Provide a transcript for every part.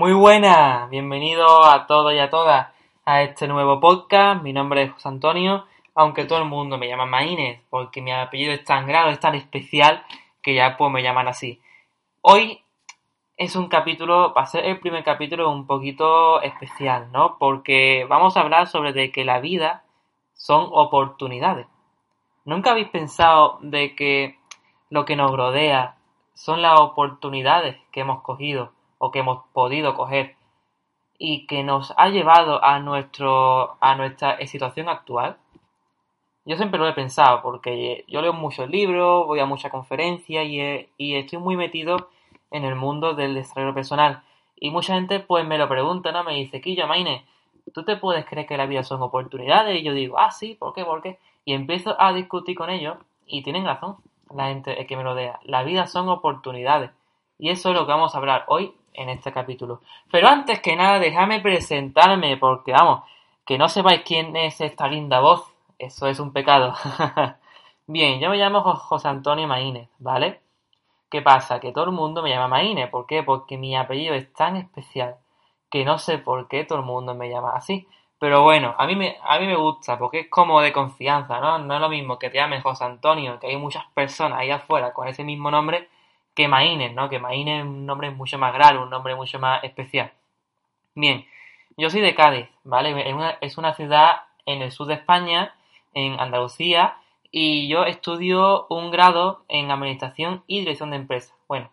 Muy buenas, bienvenido a todos y a todas a este nuevo podcast. Mi nombre es José Antonio, aunque todo el mundo me llama Maínez, porque mi apellido es tan grave, es tan especial, que ya pues me llaman así. Hoy es un capítulo, va a ser el primer capítulo un poquito especial, ¿no? Porque vamos a hablar sobre de que la vida son oportunidades. ¿Nunca habéis pensado de que lo que nos rodea son las oportunidades que hemos cogido o que hemos podido coger y que nos ha llevado a, nuestro, a nuestra situación actual? Yo siempre lo he pensado porque yo leo muchos libros, voy a muchas conferencias y, estoy muy metido en el mundo del desarrollo personal. Y mucha gente pues me lo pregunta, ¿no? Me dice, Quillo, Maine, ¿tú te puedes creer que la vida son oportunidades? Y yo digo, ah, sí, ¿por qué? ¿Por qué? Y empiezo a discutir con ellos y tienen razón la gente que me rodea. La vida son oportunidades. Y eso es lo que vamos a hablar hoy en este capítulo. Pero antes que nada, déjame presentarme, porque vamos, que no sepáis quién es esta linda voz, eso es un pecado. Bien, yo me llamo José Antonio Maínez, ¿vale? ¿Qué pasa? Que todo el mundo me llama Maínez, ¿por qué? Porque mi apellido es tan especial que no sé por qué todo el mundo me llama así. Pero bueno, a mí me, a mí me gusta porque es como de confianza, ¿no? No es lo mismo que te llamen José Antonio, que hay muchas personas ahí afuera con ese mismo nombre, que Maínez, ¿no? Que Maínez es un nombre mucho más grande, un nombre mucho más especial. Bien, yo soy de Cádiz, ¿vale? Es una, es una ciudad en el sur de España, en Andalucía, y yo estudio un grado en Administración y Dirección de Empresas. Bueno,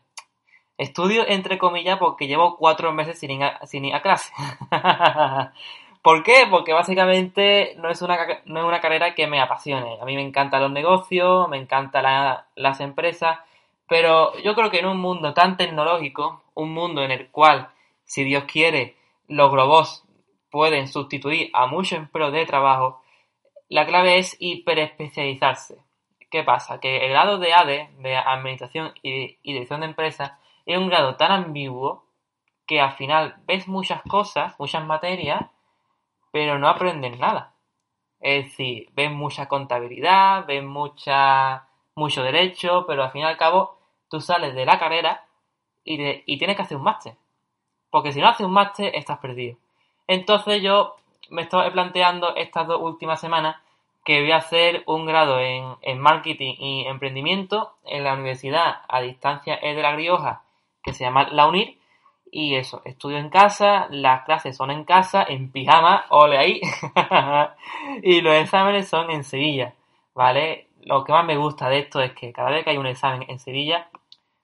estudio entre comillas porque llevo cuatro meses sin ir a, sin ir a clase. ¿Por qué? Porque básicamente no es, una, no es una carrera que me apasione. A mí me encantan los negocios, me encantan las empresas, pero yo creo que en un mundo tan tecnológico, un mundo en el cual, si Dios quiere, los robots pueden sustituir a muchos empleos de trabajo, la clave es hiperespecializarse. ¿Qué pasa? Que el grado de ADE, de Administración y Dirección de Empresas, es un grado tan ambiguo que al final ves muchas cosas, muchas materias, pero no aprendes nada. Es decir, ves mucha contabilidad, ves mucha, mucho derecho, pero al fin y al cabo tú sales de la carrera y, y tienes que hacer un máster. Porque si no haces un máster, estás perdido. Entonces yo me estoy planteando estas dos últimas semanas que voy a hacer un grado en, en, marketing y emprendimiento en la Universidad a distancia de La Rioja, que se llama La UNIR. Y eso, estudio en casa, las clases son en casa, en pijama, ole ahí. y los exámenes son en Sevilla, ¿vale? Lo que más me gusta de esto es que cada vez que hay un examen en Sevilla,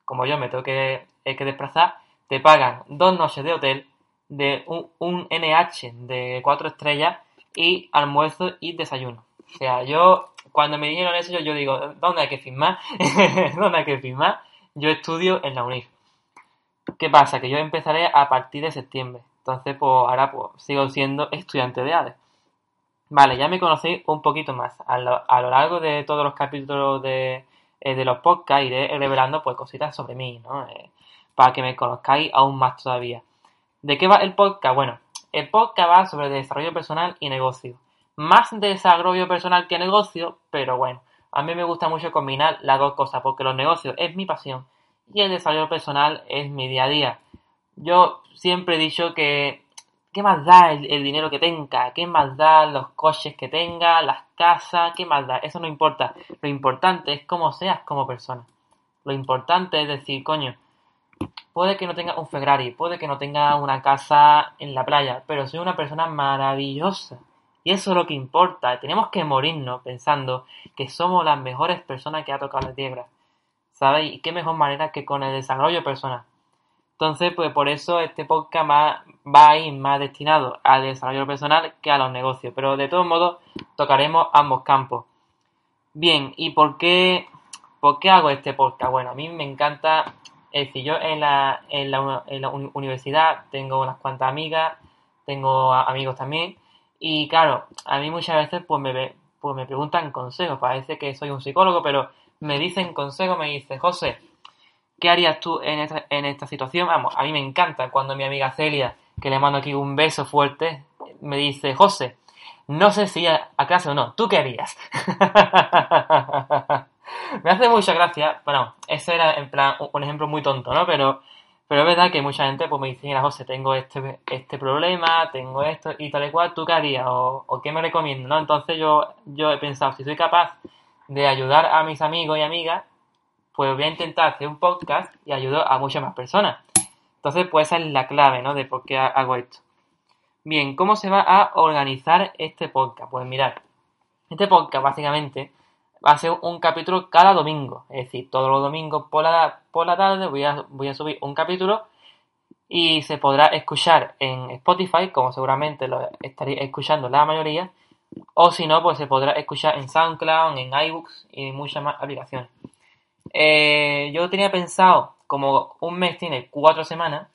como yo me tengo que, que desplazar, te pagan dos noches de hotel, de un, NH de cuatro estrellas y almuerzo y desayuno. O sea, yo cuando me dijeron eso, yo, digo, ¿dónde hay que firmar? ¿Dónde hay que firmar? Yo estudio en la UNIR. ¿Qué pasa? Que yo empezaré a partir de septiembre. Entonces, pues ahora pues, sigo siendo estudiante de ADE. Vale, ya me conocéis un poquito más. A lo, a lo largo de todos los capítulos de, eh, de los podcasts iré revelando pues cositas sobre mí, ¿no? Eh, para que me conozcáis aún más todavía. ¿De qué va el podcast? Bueno, el podcast va sobre desarrollo personal y negocio. Más desarrollo personal que negocio, pero bueno, a mí me gusta mucho combinar las dos cosas, porque los negocios es mi pasión y el desarrollo personal es mi día a día. Yo siempre he dicho que ¿Qué más da el, dinero que tenga? ¿Qué más da los coches que tenga? Las casas? ¿Qué más da? Eso no importa. Lo importante es cómo seas como persona. Lo importante es decir, coño, puede que no tenga un Ferrari, puede que no tenga una casa en la playa, pero soy una persona maravillosa. Y eso es lo que importa. Tenemos que morirnos pensando que somos las mejores personas que ha tocado la tierra. ¿Sabéis? Qué mejor manera que con el desarrollo personal. Entonces, pues por eso este podcast va a ir más destinado al desarrollo personal que a los negocios. Pero de todos modos, tocaremos ambos campos. Bien, ¿y por qué, por qué hago este podcast? Bueno, a mí me encanta, es decir, yo en la, en la, en la universidad tengo unas cuantas amigas, tengo amigos también, y claro, a mí muchas veces pues me, pues me preguntan consejos, parece que soy un psicólogo, pero me dicen consejos, me dice, José, ¿Qué harías tú en esta, en esta situación? Vamos, a mí me encanta cuando mi amiga Celia, que le mando aquí un beso fuerte, me dice, José, no sé si a, clase o no, ¿tú qué harías? me hace mucha gracia, bueno, ese era en plan un ejemplo muy tonto, ¿no? Pero Pero es verdad que mucha gente pues, me dice, mira, José, tengo este, este problema, tengo esto y tal y cual, ¿tú qué harías? O, o qué me recomiendas, ¿no? Entonces yo, yo he pensado, si soy capaz de ayudar a mis amigos y amigas, pues voy a intentar hacer un podcast y ayudo a muchas más personas. Entonces, pues esa es la clave, ¿no? De por qué hago esto. Bien, ¿cómo se va a organizar este podcast? Pues mirad, este podcast básicamente va a ser un capítulo cada domingo. Es decir, todos los domingos por la, por la tarde voy a, voy a subir un capítulo y se podrá escuchar en Spotify, como seguramente lo estaréis escuchando la mayoría, o si no, pues se podrá escuchar en SoundCloud, en iBooks y en muchas más aplicaciones. Eh, yo tenía pensado, como un mes tiene cuatro semanas,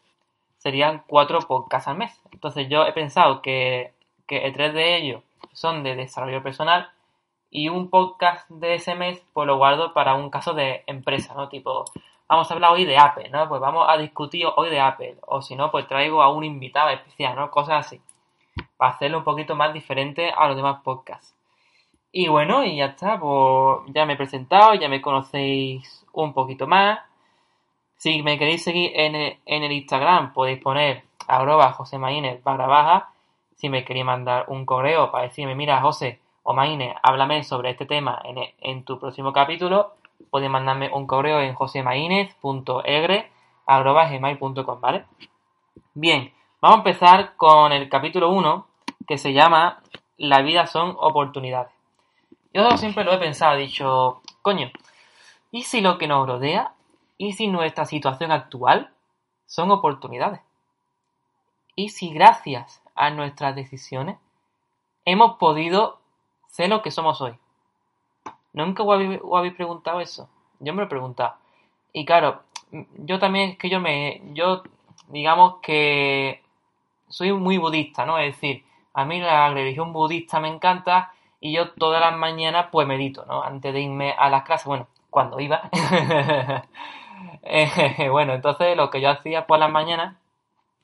serían cuatro podcasts al mes. Entonces yo he pensado que, que tres de ellos son de desarrollo personal y un podcast de ese mes pues lo guardo para un caso de empresa, ¿no? Tipo, vamos a hablar hoy de Apple, ¿no? Pues vamos a discutir hoy de Apple. O si no, pues traigo a un invitado especial, ¿no? Cosas así. Para hacerlo un poquito más diferente a los demás podcasts. Y bueno, y ya está, pues ya me he presentado, ya me conocéis un poquito más. Si me queréis seguir en el, Instagram, podéis poner arroba José barra baja. Si me queréis mandar un correo para decirme, mira José o Maine, háblame sobre este tema en, en tu próximo capítulo, podéis mandarme un correo en gmail.com ¿vale? Bien, vamos a empezar con el capítulo 1, que se llama La vida son oportunidades. Yo siempre lo he pensado, he dicho, coño, ¿y si lo que nos rodea, y si nuestra situación actual son oportunidades? ¿Y si gracias a nuestras decisiones hemos podido ser lo que somos hoy? ¿Nunca os habéis, preguntado eso? Yo me lo he preguntado. Y claro, yo también es que yo me, yo digamos que soy muy budista, ¿no? Es decir, a mí la religión budista me encanta y yo todas las mañanas pues medito, ¿no? Antes de irme a las clases, bueno, cuando iba. Eh, bueno, entonces lo que yo hacía por las mañanas,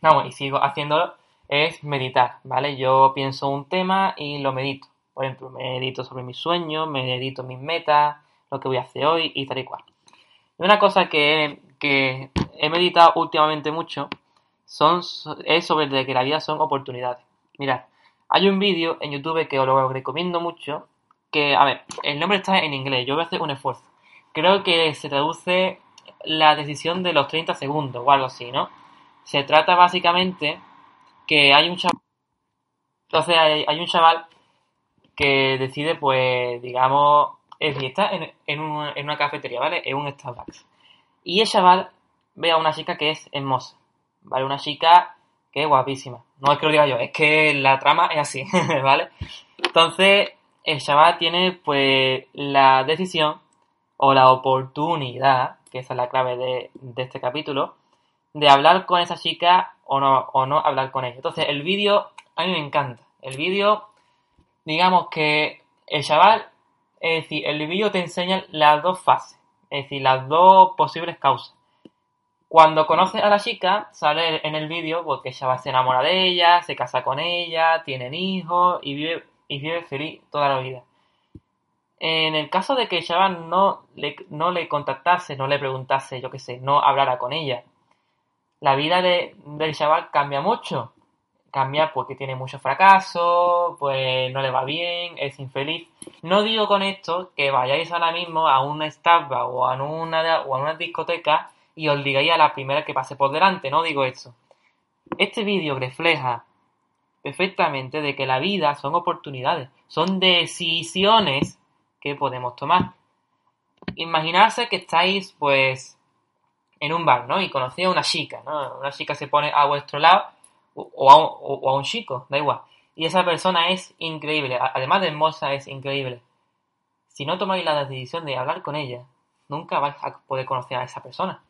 vamos, y sigo haciéndolo, es meditar, ¿vale? Yo pienso un tema y lo medito. Por ejemplo, medito sobre mis sueños, medito mis metas, lo que voy a hacer hoy y tal y cual. Y una cosa que, que he meditado últimamente mucho son, es sobre de que la vida son oportunidades. Mirad, hay un vídeo en YouTube que os lo recomiendo mucho, que, a ver, el nombre está en inglés, yo voy a hacer un esfuerzo. Creo que se traduce la decisión de los 30 segundos o algo así, ¿no? Se trata básicamente que hay un chaval, entonces hay, un chaval que decide, pues, digamos, es decir, está en, en, una cafetería, ¿vale? En un Starbucks. Y el chaval ve a una chica que es hermosa, ¿vale? Una chica que es guapísima. No es que lo diga yo, es que la trama es así, ¿vale? Entonces, el chaval tiene pues la decisión o la oportunidad, que esa es la clave de, este capítulo, de hablar con esa chica o no, o no hablar con ella. Entonces, el vídeo a mí me encanta. El vídeo, digamos que el chaval, es decir, el vídeo te enseña las dos fases, es decir, las dos posibles causas. Cuando conoce a la chica, sale en el vídeo porque ella se enamora de ella, se casa con ella, tienen hijos y vive, y vive feliz toda la vida. En el caso de que ella no le, no le contactase, no le preguntase, yo qué sé, no hablara con ella, la vida de, del chaval cambia mucho. Cambia porque tiene muchos fracasos, pues no le va bien, es infeliz. No digo con esto que vayáis ahora mismo a una Starbucks o a una, o a una discoteca y os digáis a la primera que pase por delante, no digo eso. Este vídeo refleja perfectamente de que la vida son oportunidades, son decisiones que podemos tomar. Imaginarse que estáis, pues, en un bar, ¿no? Y conocéis a una chica, ¿no? Una chica se pone a vuestro lado o a, un, chico, da igual. Y esa persona es increíble, además de hermosa, es increíble. Si no tomáis la decisión de hablar con ella, nunca vais a poder conocer a esa persona.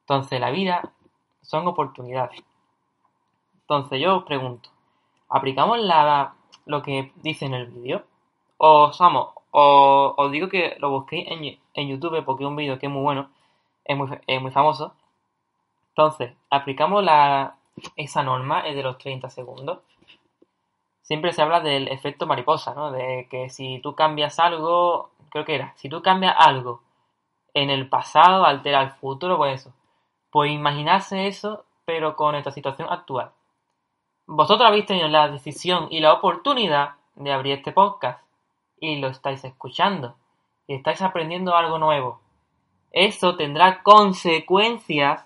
Entonces, la vida son oportunidades. Entonces, yo os pregunto, ¿aplicamos lo que dice en el vídeo? O, vamos, o, os digo que lo busquéis en, YouTube porque es un vídeo que es muy bueno, es muy, es muy famoso. Entonces, aplicamos la, esa norma, es de los 30 segundos. Siempre se habla del efecto mariposa, ¿no? De que si tú cambias algo, creo que era, si tú cambias algo en el pasado, altera el futuro, pues eso Pues imaginarse eso, pero con esta situación actual. Vosotros habéis tenido la decisión y la oportunidad de abrir este podcast y lo estáis escuchando y estáis aprendiendo algo nuevo. Eso tendrá consecuencias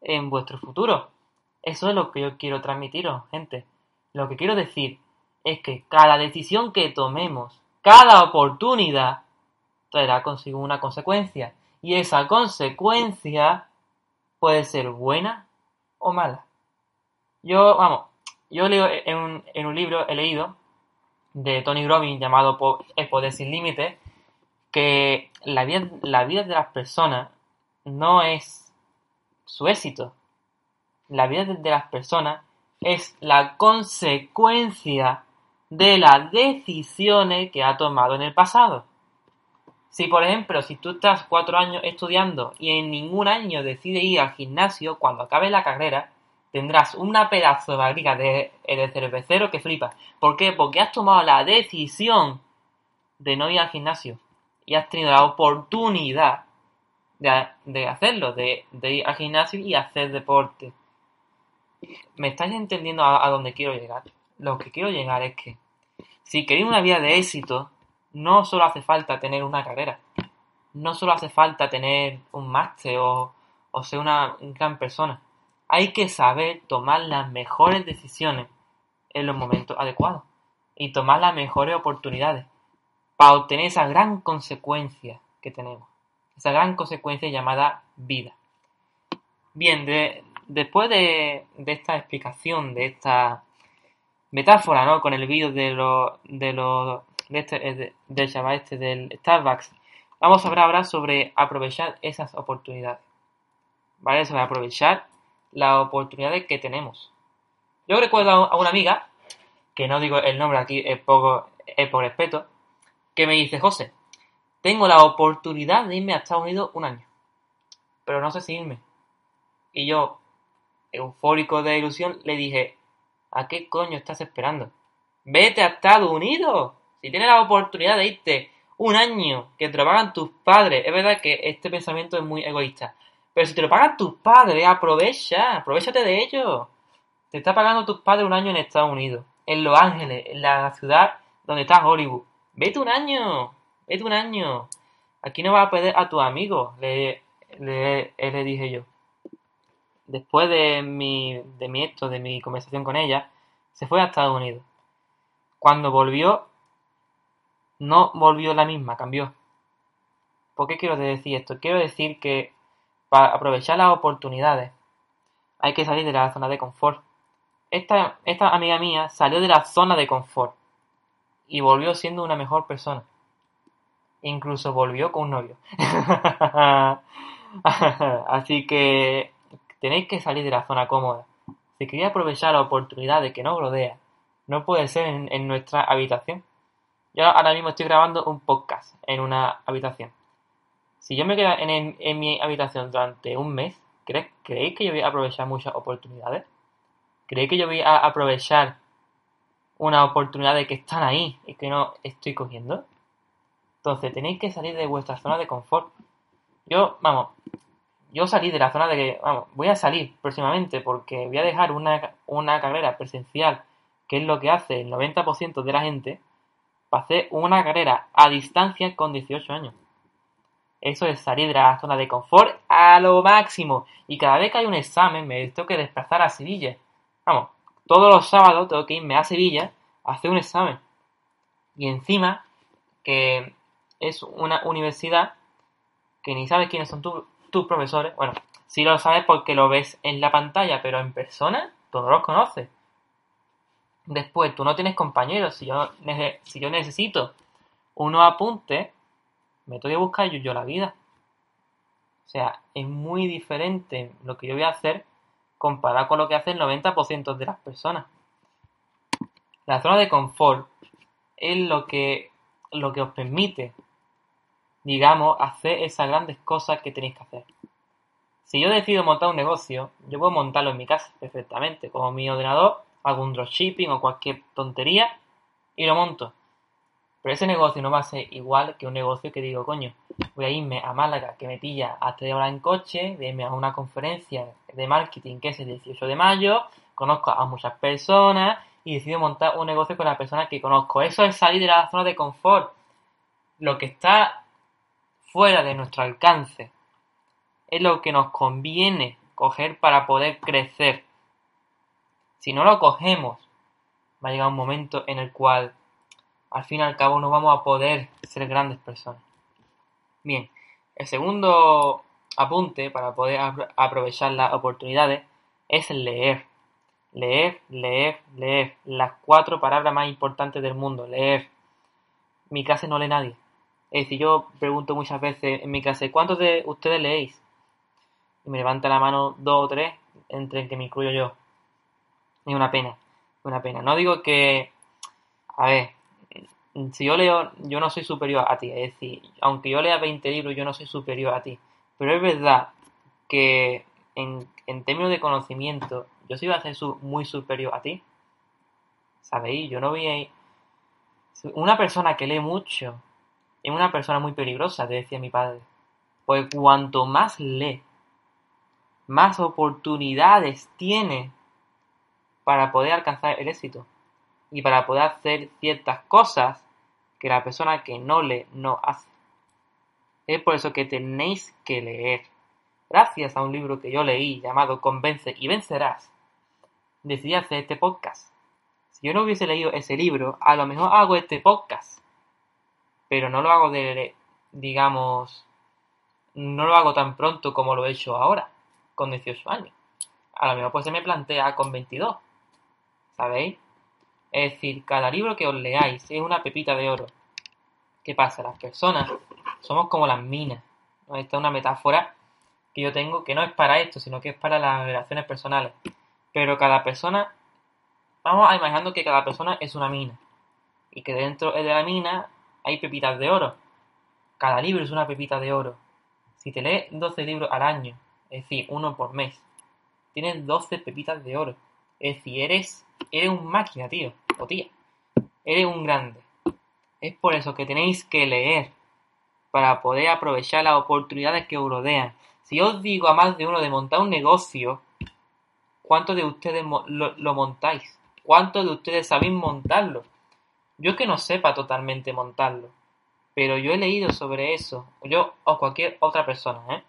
en vuestro futuro. Eso es lo que yo quiero transmitiros, gente. Lo que quiero decir es que cada decisión que tomemos, cada oportunidad, traerá consigo una consecuencia. Y esa consecuencia puede ser buena o mala. Yo, vamos, yo leo en un, en un libro, he leído, de Tony Robbins llamado Poder Sin Límite, que la vida, la vida de las personas no es su éxito. La vida de las personas es la consecuencia de las decisiones que ha tomado en el pasado. Si, por ejemplo, si tú estás cuatro años estudiando y en ningún año decides ir al gimnasio, cuando acabe la carrera, tendrás una pedazo de barriga de, de cervecero que flipa. ¿Por qué? Porque has tomado la decisión de no ir al gimnasio y has tenido la oportunidad de, hacerlo, de, ir al gimnasio y hacer deporte. ¿Me estáis entendiendo a, dónde quiero llegar? Lo que quiero llegar es que si queréis una vida de éxito, no solo hace falta tener una carrera, no solo hace falta tener un máster o, ser una gran persona. Hay que saber tomar las mejores decisiones en los momentos adecuados y tomar las mejores oportunidades para obtener esa gran consecuencia que tenemos, esa gran consecuencia llamada vida. Bien, después de, esta explicación, de esta metáfora, ¿no? Con el vídeo de los de los de este, eh, del chaval este del Starbucks, vamos a hablar ahora sobre aprovechar esas oportunidades. ¿Vale? Sobre aprovechar las oportunidades que tenemos. Yo recuerdo a una amiga, que no digo el nombre aquí, es, poco, es por respeto, que me dice, José, tengo la oportunidad de irme a Estados Unidos un año, pero no sé si irme. Y yo, eufórico de ilusión, le dije, ¿a qué coño estás esperando? Vete a Estados Unidos. Si tienes la oportunidad de irte un año que pagan tus padres, es verdad que este pensamiento es muy egoísta, pero si te lo pagan tus padres, aprovecha, aprovechate de ello. Te está pagando tus padres un año en Estados Unidos, en Los Ángeles, en la ciudad donde está Hollywood. Vete un año, vete un año. Aquí no vas a perder a tu amigo, le, le, le dije yo. Después de mi, de mi esto, de mi conversación con ella, se fue a Estados Unidos. Cuando volvió, no volvió la misma, cambió. ¿Por qué quiero decir esto? Quiero decir que para aprovechar las oportunidades hay que salir de la zona de confort. Esta, esta amiga mía salió de la zona de confort y volvió siendo una mejor persona. Incluso volvió con un novio. Así que tenéis que salir de la zona cómoda. Si queréis aprovechar la oportunidad de que nos rodea, no puede ser en, nuestra habitación. Yo ahora mismo estoy grabando un podcast en una habitación. Si yo me quedo en, en mi habitación durante un mes, ¿creéis que yo voy a aprovechar muchas oportunidades? ¿Creéis que yo voy a aprovechar una oportunidad de que están ahí y que no estoy cogiendo. Entonces tenéis que salir de vuestra zona de confort. Yo, vamos, yo salí de la zona de que, vamos, voy a salir próximamente porque voy a dejar una, una carrera presencial, que es lo que hace el 90% de la gente, para hacer una carrera a distancia con 18 años. Eso es salir de la zona de confort a lo máximo. Y cada vez que hay un examen me tengo que desplazar a Sevilla. Vamos, todos los sábados tengo que irme a Sevilla a hacer un examen. Y encima, que es una universidad que ni sabes quiénes son tus profesores. Bueno, sí lo sabes porque lo ves en la pantalla, pero en persona no los conoces. Después, tú no tienes compañeros. Si yo, si yo necesito unos apuntes, me tengo que buscar yo, yo la vida. O sea, es muy diferente lo que yo voy a hacer comparado con lo que hace el 90% de las personas. La zona de confort es lo que, lo que os permite, digamos, hacer esas grandes cosas que tenéis que hacer. Si yo decido montar un negocio, yo puedo montarlo en mi casa perfectamente, como mi ordenador, hago un dropshipping o cualquier tontería y lo monto. Pero ese negocio no va a ser igual que un negocio que digo, coño, voy a irme a Málaga, que me pilla a 3 horas en coche, a irme a una conferencia de marketing que es el 18 de mayo, conozco a muchas personas y decido montar un negocio con las personas que conozco. Eso es salir de la zona de confort. Lo que está fuera de nuestro alcance es lo que nos conviene coger para poder crecer. Si no lo cogemos, va a llegar un momento en el cual al fin y al cabo no vamos a poder ser grandes personas. Bien, el segundo apunte para poder aprovechar las oportunidades es leer. Leer, leer, leer. Las cuatro palabras más importantes del mundo. Leer. Mi clase no lee nadie. Es decir, yo pregunto muchas veces en mi clase, ¿cuántos de ustedes leéis? Y me levanta la mano dos o tres, entre el que me incluyo yo. Es una pena, una pena. No digo que, a ver, si yo leo, yo no soy superior a ti. Es decir, aunque yo lea 20 libros, yo no soy superior a ti. Pero es verdad que en, en términos de conocimiento, yo sí iba a ser muy superior a ti. ¿Sabéis? Yo no voy Una persona que lee mucho es una persona muy peligrosa, te decía mi padre. Pues cuanto más lee, más oportunidades tiene para poder alcanzar el éxito y para poder hacer ciertas cosas que la persona que no lee no hace. Es por eso que tenéis que leer. Gracias a un libro que yo leí llamado Convence y vencerás, decidí hacer este podcast. Si yo no hubiese leído ese libro, a lo mejor hago este podcast. Pero no lo hago de, digamos, no lo hago tan pronto como lo he hecho ahora, con 18 años. A lo mejor pues se me plantea con 22. ¿Sabéis? Es decir, cada libro que os leáis es una pepita de oro. ¿Qué pasa? Las personas somos como las minas. Esta es una metáfora que yo tengo que no es para esto, sino que es para las relaciones personales. Pero cada persona, vamos a imaginando que cada persona es una mina y que dentro de la mina hay pepitas de oro. Cada libro es una pepita de oro. Si te lees 12 libros al año, es decir, uno por mes, tienes 12 pepitas de oro. Es decir, eres, eres un máquina, tío, o tía. Eres un grande. Es por eso que tenéis que leer para poder aprovechar las oportunidades que os rodean. Si os digo a más de uno de montar un negocio, ¿Cuántos de ustedes lo, montáis? ¿Cuántos de ustedes sabéis montarlo? Yo que no sepa totalmente montarlo, pero yo he leído sobre eso, yo o cualquier otra persona, ¿eh?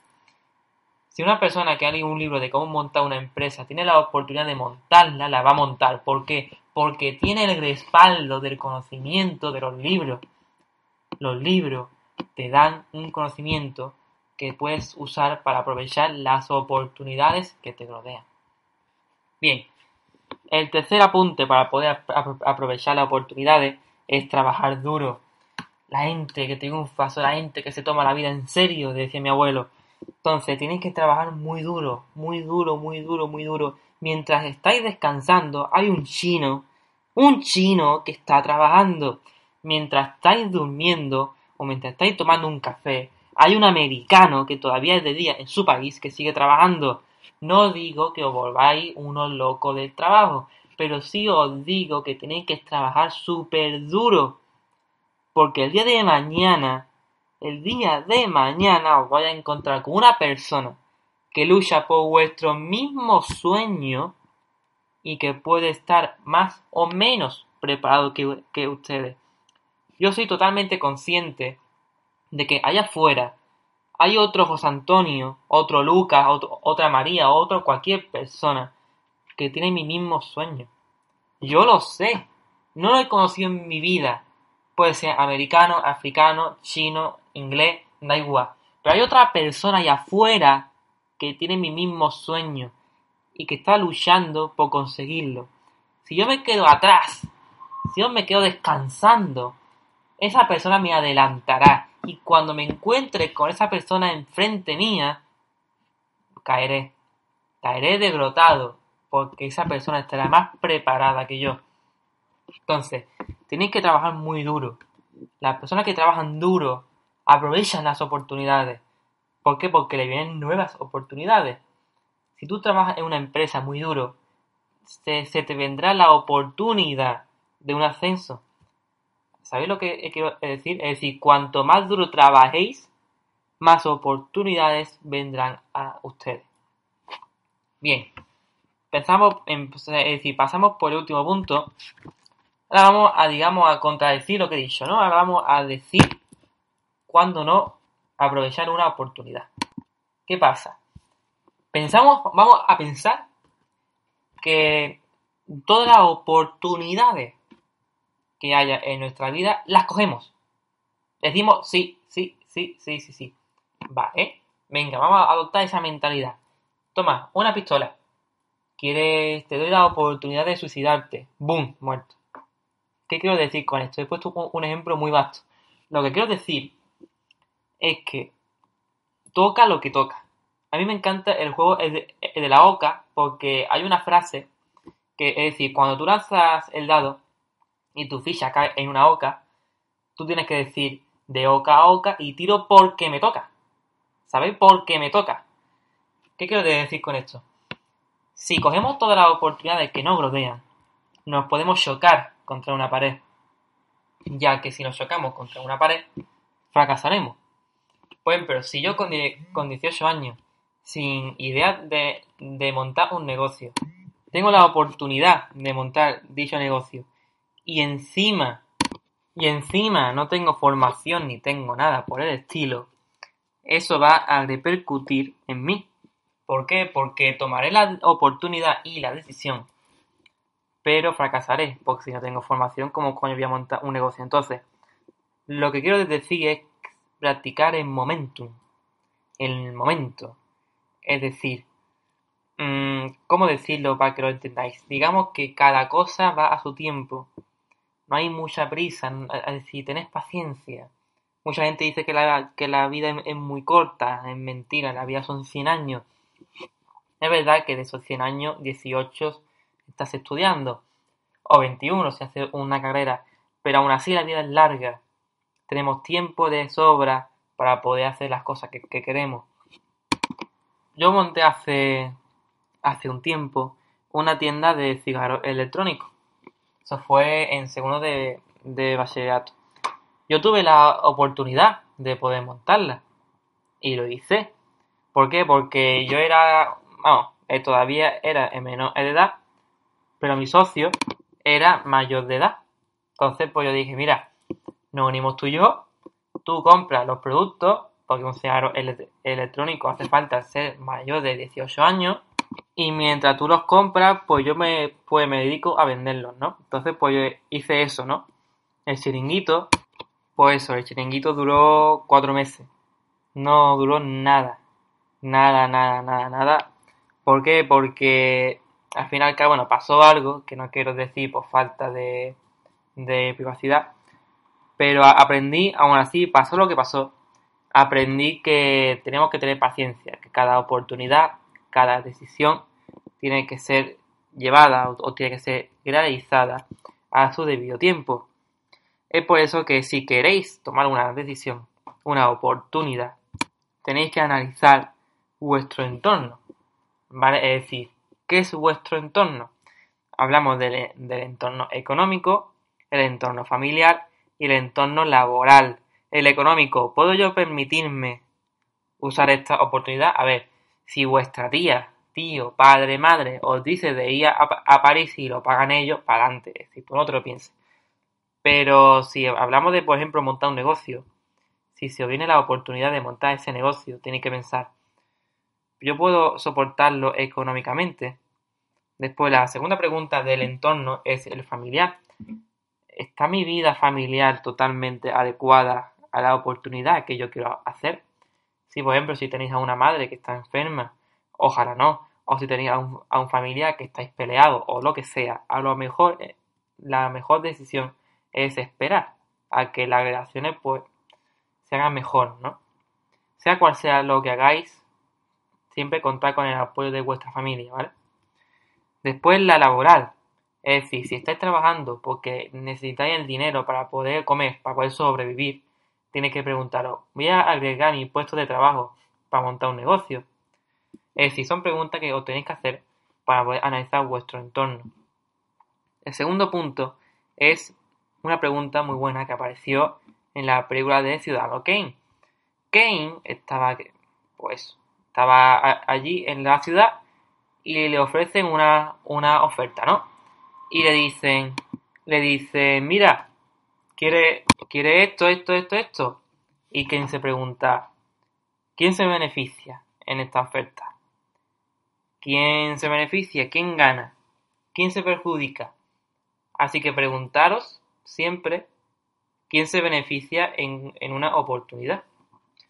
Si una persona que ha leído un libro de cómo montar una empresa tiene la oportunidad de montarla, la va a montar. ¿Por qué? Porque tiene el respaldo del conocimiento de los libros. Los libros te dan un conocimiento que puedes usar para aprovechar las oportunidades que te rodean. Bien, el tercer apunte para poder aprovechar las oportunidades es trabajar duro. La gente que triunfa, la gente que se toma la vida en serio, decía mi abuelo. Entonces, tenéis que trabajar muy duro, muy duro, muy duro, muy duro. Mientras estáis descansando, hay un chino, un chino que está trabajando. Mientras estáis durmiendo o mientras estáis tomando un café, hay un americano que todavía es de día en su país que sigue trabajando. No digo que os volváis unos locos del trabajo, pero sí os digo que tenéis que trabajar súper duro. Porque el día de mañana, el día de mañana os vais a encontrar con una persona que lucha por vuestro mismo sueño y que puede estar más o menos preparado que, que ustedes. Yo soy totalmente consciente de que allá afuera hay otro José Antonio, otro Lucas, otra María, otro cualquier persona que tiene mi mismo sueño. Yo lo sé. No lo he conocido en mi vida. Puede ser americano, africano, chino, inglés, da igual. Pero hay otra persona allá afuera que tiene mi mismo sueño y que está luchando por conseguirlo. Si yo me quedo atrás, si yo me quedo descansando, esa persona me adelantará y cuando me encuentre con esa persona enfrente mía, caeré. Caeré derrotado, porque esa persona estará más preparada que yo. Entonces, tenéis que trabajar muy duro. Las personas que trabajan duro aprovechan las oportunidades. ¿Por qué? Porque le vienen nuevas oportunidades. Si tú trabajas en una empresa muy duro, se, te vendrá la oportunidad de un ascenso. ¿Sabéis lo que quiero decir? Es decir, cuanto más duro trabajéis, más oportunidades vendrán a ustedes. Bien, pensamos en, es decir, pasamos por el último punto. Ahora vamos a, digamos, a contradecir lo que he dicho, ¿no? Ahora vamos a decir cuándo no aprovechar una oportunidad. ¿Qué pasa? Pensamos, vamos a pensar que todas las oportunidades que haya en nuestra vida las cogemos. Decimos sí, sí, sí, sí, sí, sí. Va, ¿eh? Venga, vamos a adoptar esa mentalidad. Toma, una pistola. Quieres, te doy la oportunidad de suicidarte. ¡Boom! Muerto. ¿Qué quiero decir con esto? He puesto un ejemplo muy vasto. Lo que quiero decir es que toca lo que toca. A mí me encanta el juego de, de la oca porque hay una frase que es decir, cuando tú lanzas el dado y tu ficha cae en una oca, tú tienes que decir de oca a oca y tiro porque me toca. ¿Sabéis por qué me toca? ¿Qué quiero decir con esto? Si cogemos todas las oportunidades que nos rodean, nos podemos chocar contra una pared, ya que si nos chocamos contra una pared, fracasaremos. Pues, pero si yo con, 18 años, sin idea de, montar un negocio, tengo la oportunidad de montar dicho negocio y encima, y encima no tengo formación ni tengo nada por el estilo, eso va a repercutir en mí. ¿Por qué? Porque tomaré la oportunidad y la decisión, pero fracasaré, porque si no tengo formación, ¿cómo coño voy a montar un negocio? Entonces, lo que quiero decir es practicar el momentum, el momento. Es decir, mm, ¿cómo decirlo para que lo entendáis? Digamos que cada cosa va a su tiempo. No hay mucha prisa, decir, tenés paciencia. Mucha gente dice que la, que la vida es, muy corta, es mentira, la vida son 100 años. Es verdad que de esos 100 años, 18 estás estudiando, o 21 si haces una carrera, pero aún así la vida es larga tenemos tiempo de sobra para poder hacer las cosas que, queremos. Yo monté hace, hace un tiempo una tienda de cigarros electrónicos. Eso fue en segundo de, de bachillerato. Yo tuve la oportunidad de poder montarla. Y lo hice. ¿Por qué? Porque yo era, vamos, eh, todavía era en menor de edad, pero mi socio era mayor de edad. Entonces, pues yo dije, mira, nos unimos tú y yo, tú compras los productos, porque un cigarro electrónico hace falta ser mayor de 18 años, y mientras tú los compras, pues yo me, pues me dedico a venderlos, ¿no? Entonces, pues yo hice eso, ¿no? El chiringuito, pues eso, el chiringuito duró cuatro meses. No duró nada. Nada, nada, nada, nada. ¿Por qué? Porque al final, bueno, pasó algo que no quiero decir por falta de, de privacidad pero aprendí, aún así, pasó lo que pasó, aprendí que tenemos que tener paciencia, que cada oportunidad, cada decisión tiene que ser llevada o, tiene que ser realizada a su debido tiempo. Es por eso que si queréis tomar una decisión, una oportunidad, tenéis que analizar vuestro entorno. ¿Vale? Es decir, ¿qué es vuestro entorno? Hablamos del entorno económico, el entorno familiar y el entorno laboral, el económico. ¿Puedo yo permitirme usar esta oportunidad? A ver, si vuestra tía, tío, padre, madre os dice de ir a, París y lo pagan ellos, para adelante, tú no te lo pienses. Pero si hablamos de, por ejemplo, montar un negocio, si se os viene la oportunidad de montar ese negocio, tenéis que pensar, ¿yo puedo soportarlo económicamente? Después, la segunda pregunta del entorno es el familiar. ¿Está mi vida familiar totalmente adecuada a la oportunidad que yo quiero hacer? Si, por ejemplo, si tenéis a una madre que está enferma, ojalá no. O si tenéis a un, familiar que estáis peleado o lo que sea, a lo mejor eh, la mejor decisión es esperar a que las relaciones pues se hagan mejor, ¿no? Sea cual sea lo que hagáis, siempre contar con el apoyo de vuestra familia, ¿vale? Después la laboral. Es decir, si estáis trabajando porque necesitáis el dinero para poder comer, para poder sobrevivir, tenéis que preguntaros, ¿voy a agregar mi puesto de trabajo para montar un negocio? Es decir, son preguntas que os tenéis que hacer para poder analizar vuestro entorno. El segundo punto es una pregunta muy buena que apareció en la película de Ciudadano Kane. Kane estaba, pues, estaba allí en la ciudad y le ofrecen una, una oferta, ¿no? Y le dicen, le dicen, mira, quiere, quiere esto, esto, esto, esto. Y Kane se pregunta, ¿quién se beneficia en esta oferta? ¿Quién se beneficia? ¿Quién gana? ¿Quién se perjudica? Así que preguntaros siempre quién se beneficia en, en una oportunidad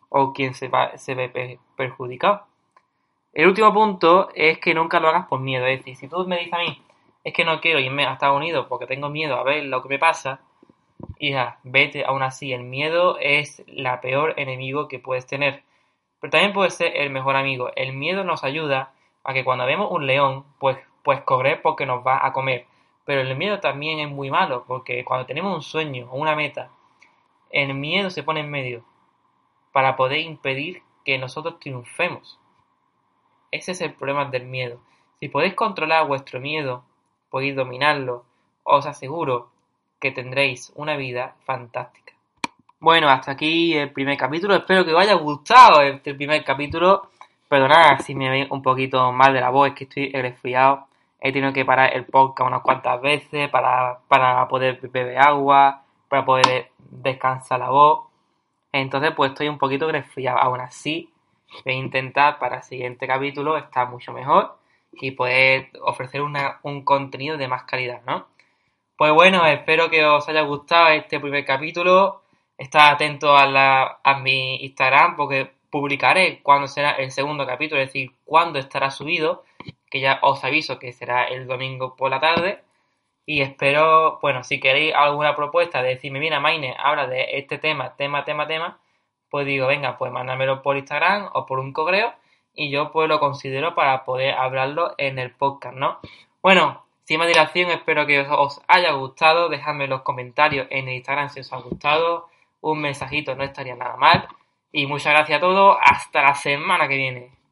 o quién se, va, se ve perjudicado. El último punto es que nunca lo hagas por miedo. Es decir, si tú me dices a mí, es que no quiero irme a Estados Unidos porque tengo miedo a ver lo que me pasa, hija, vete, aún así, el miedo es la peor enemigo que puedes tener. Pero también puede ser el mejor amigo. El miedo nos ayuda a que cuando vemos un león, pues, pues correr porque nos va a comer. Pero el miedo también es muy malo, porque cuando tenemos un sueño o una meta, el miedo se pone en medio para poder impedir que nosotros triunfemos. Ese es el problema del miedo. Si podéis controlar vuestro miedo, podéis dominarlo, os aseguro que tendréis una vida fantástica. Bueno, hasta aquí el primer capítulo. Espero que os haya gustado este primer capítulo. Perdonad si me veis un poquito mal de la voz, es que estoy resfriado. He tenido que parar el podcast unas cuantas veces para, para poder beber agua, para poder descansar la voz. Entonces, pues estoy un poquito resfriado. Aún así, voy a intentar para el siguiente capítulo estar mucho mejor y poder ofrecer un contenido de más calidad, ¿no? Pues bueno, espero que os haya gustado este primer capítulo. Estad atentos a, la, a mi Instagram porque publicaré cuándo será el segundo capítulo, es decir, cuándo estará subido que ya os aviso que será el domingo por la tarde. Y espero, bueno, si queréis alguna propuesta de decirme, mira, Maine, habla de este tema, tema, tema, tema, pues digo, venga, pues mándamelo por Instagram o por un correo y yo pues lo considero para poder hablarlo en el podcast, ¿no? Bueno, sin más dilación, espero que os haya gustado, dejadme los comentarios en el Instagram si os ha gustado, un mensajito no estaría nada mal. Y muchas gracias a todos, hasta la semana que viene.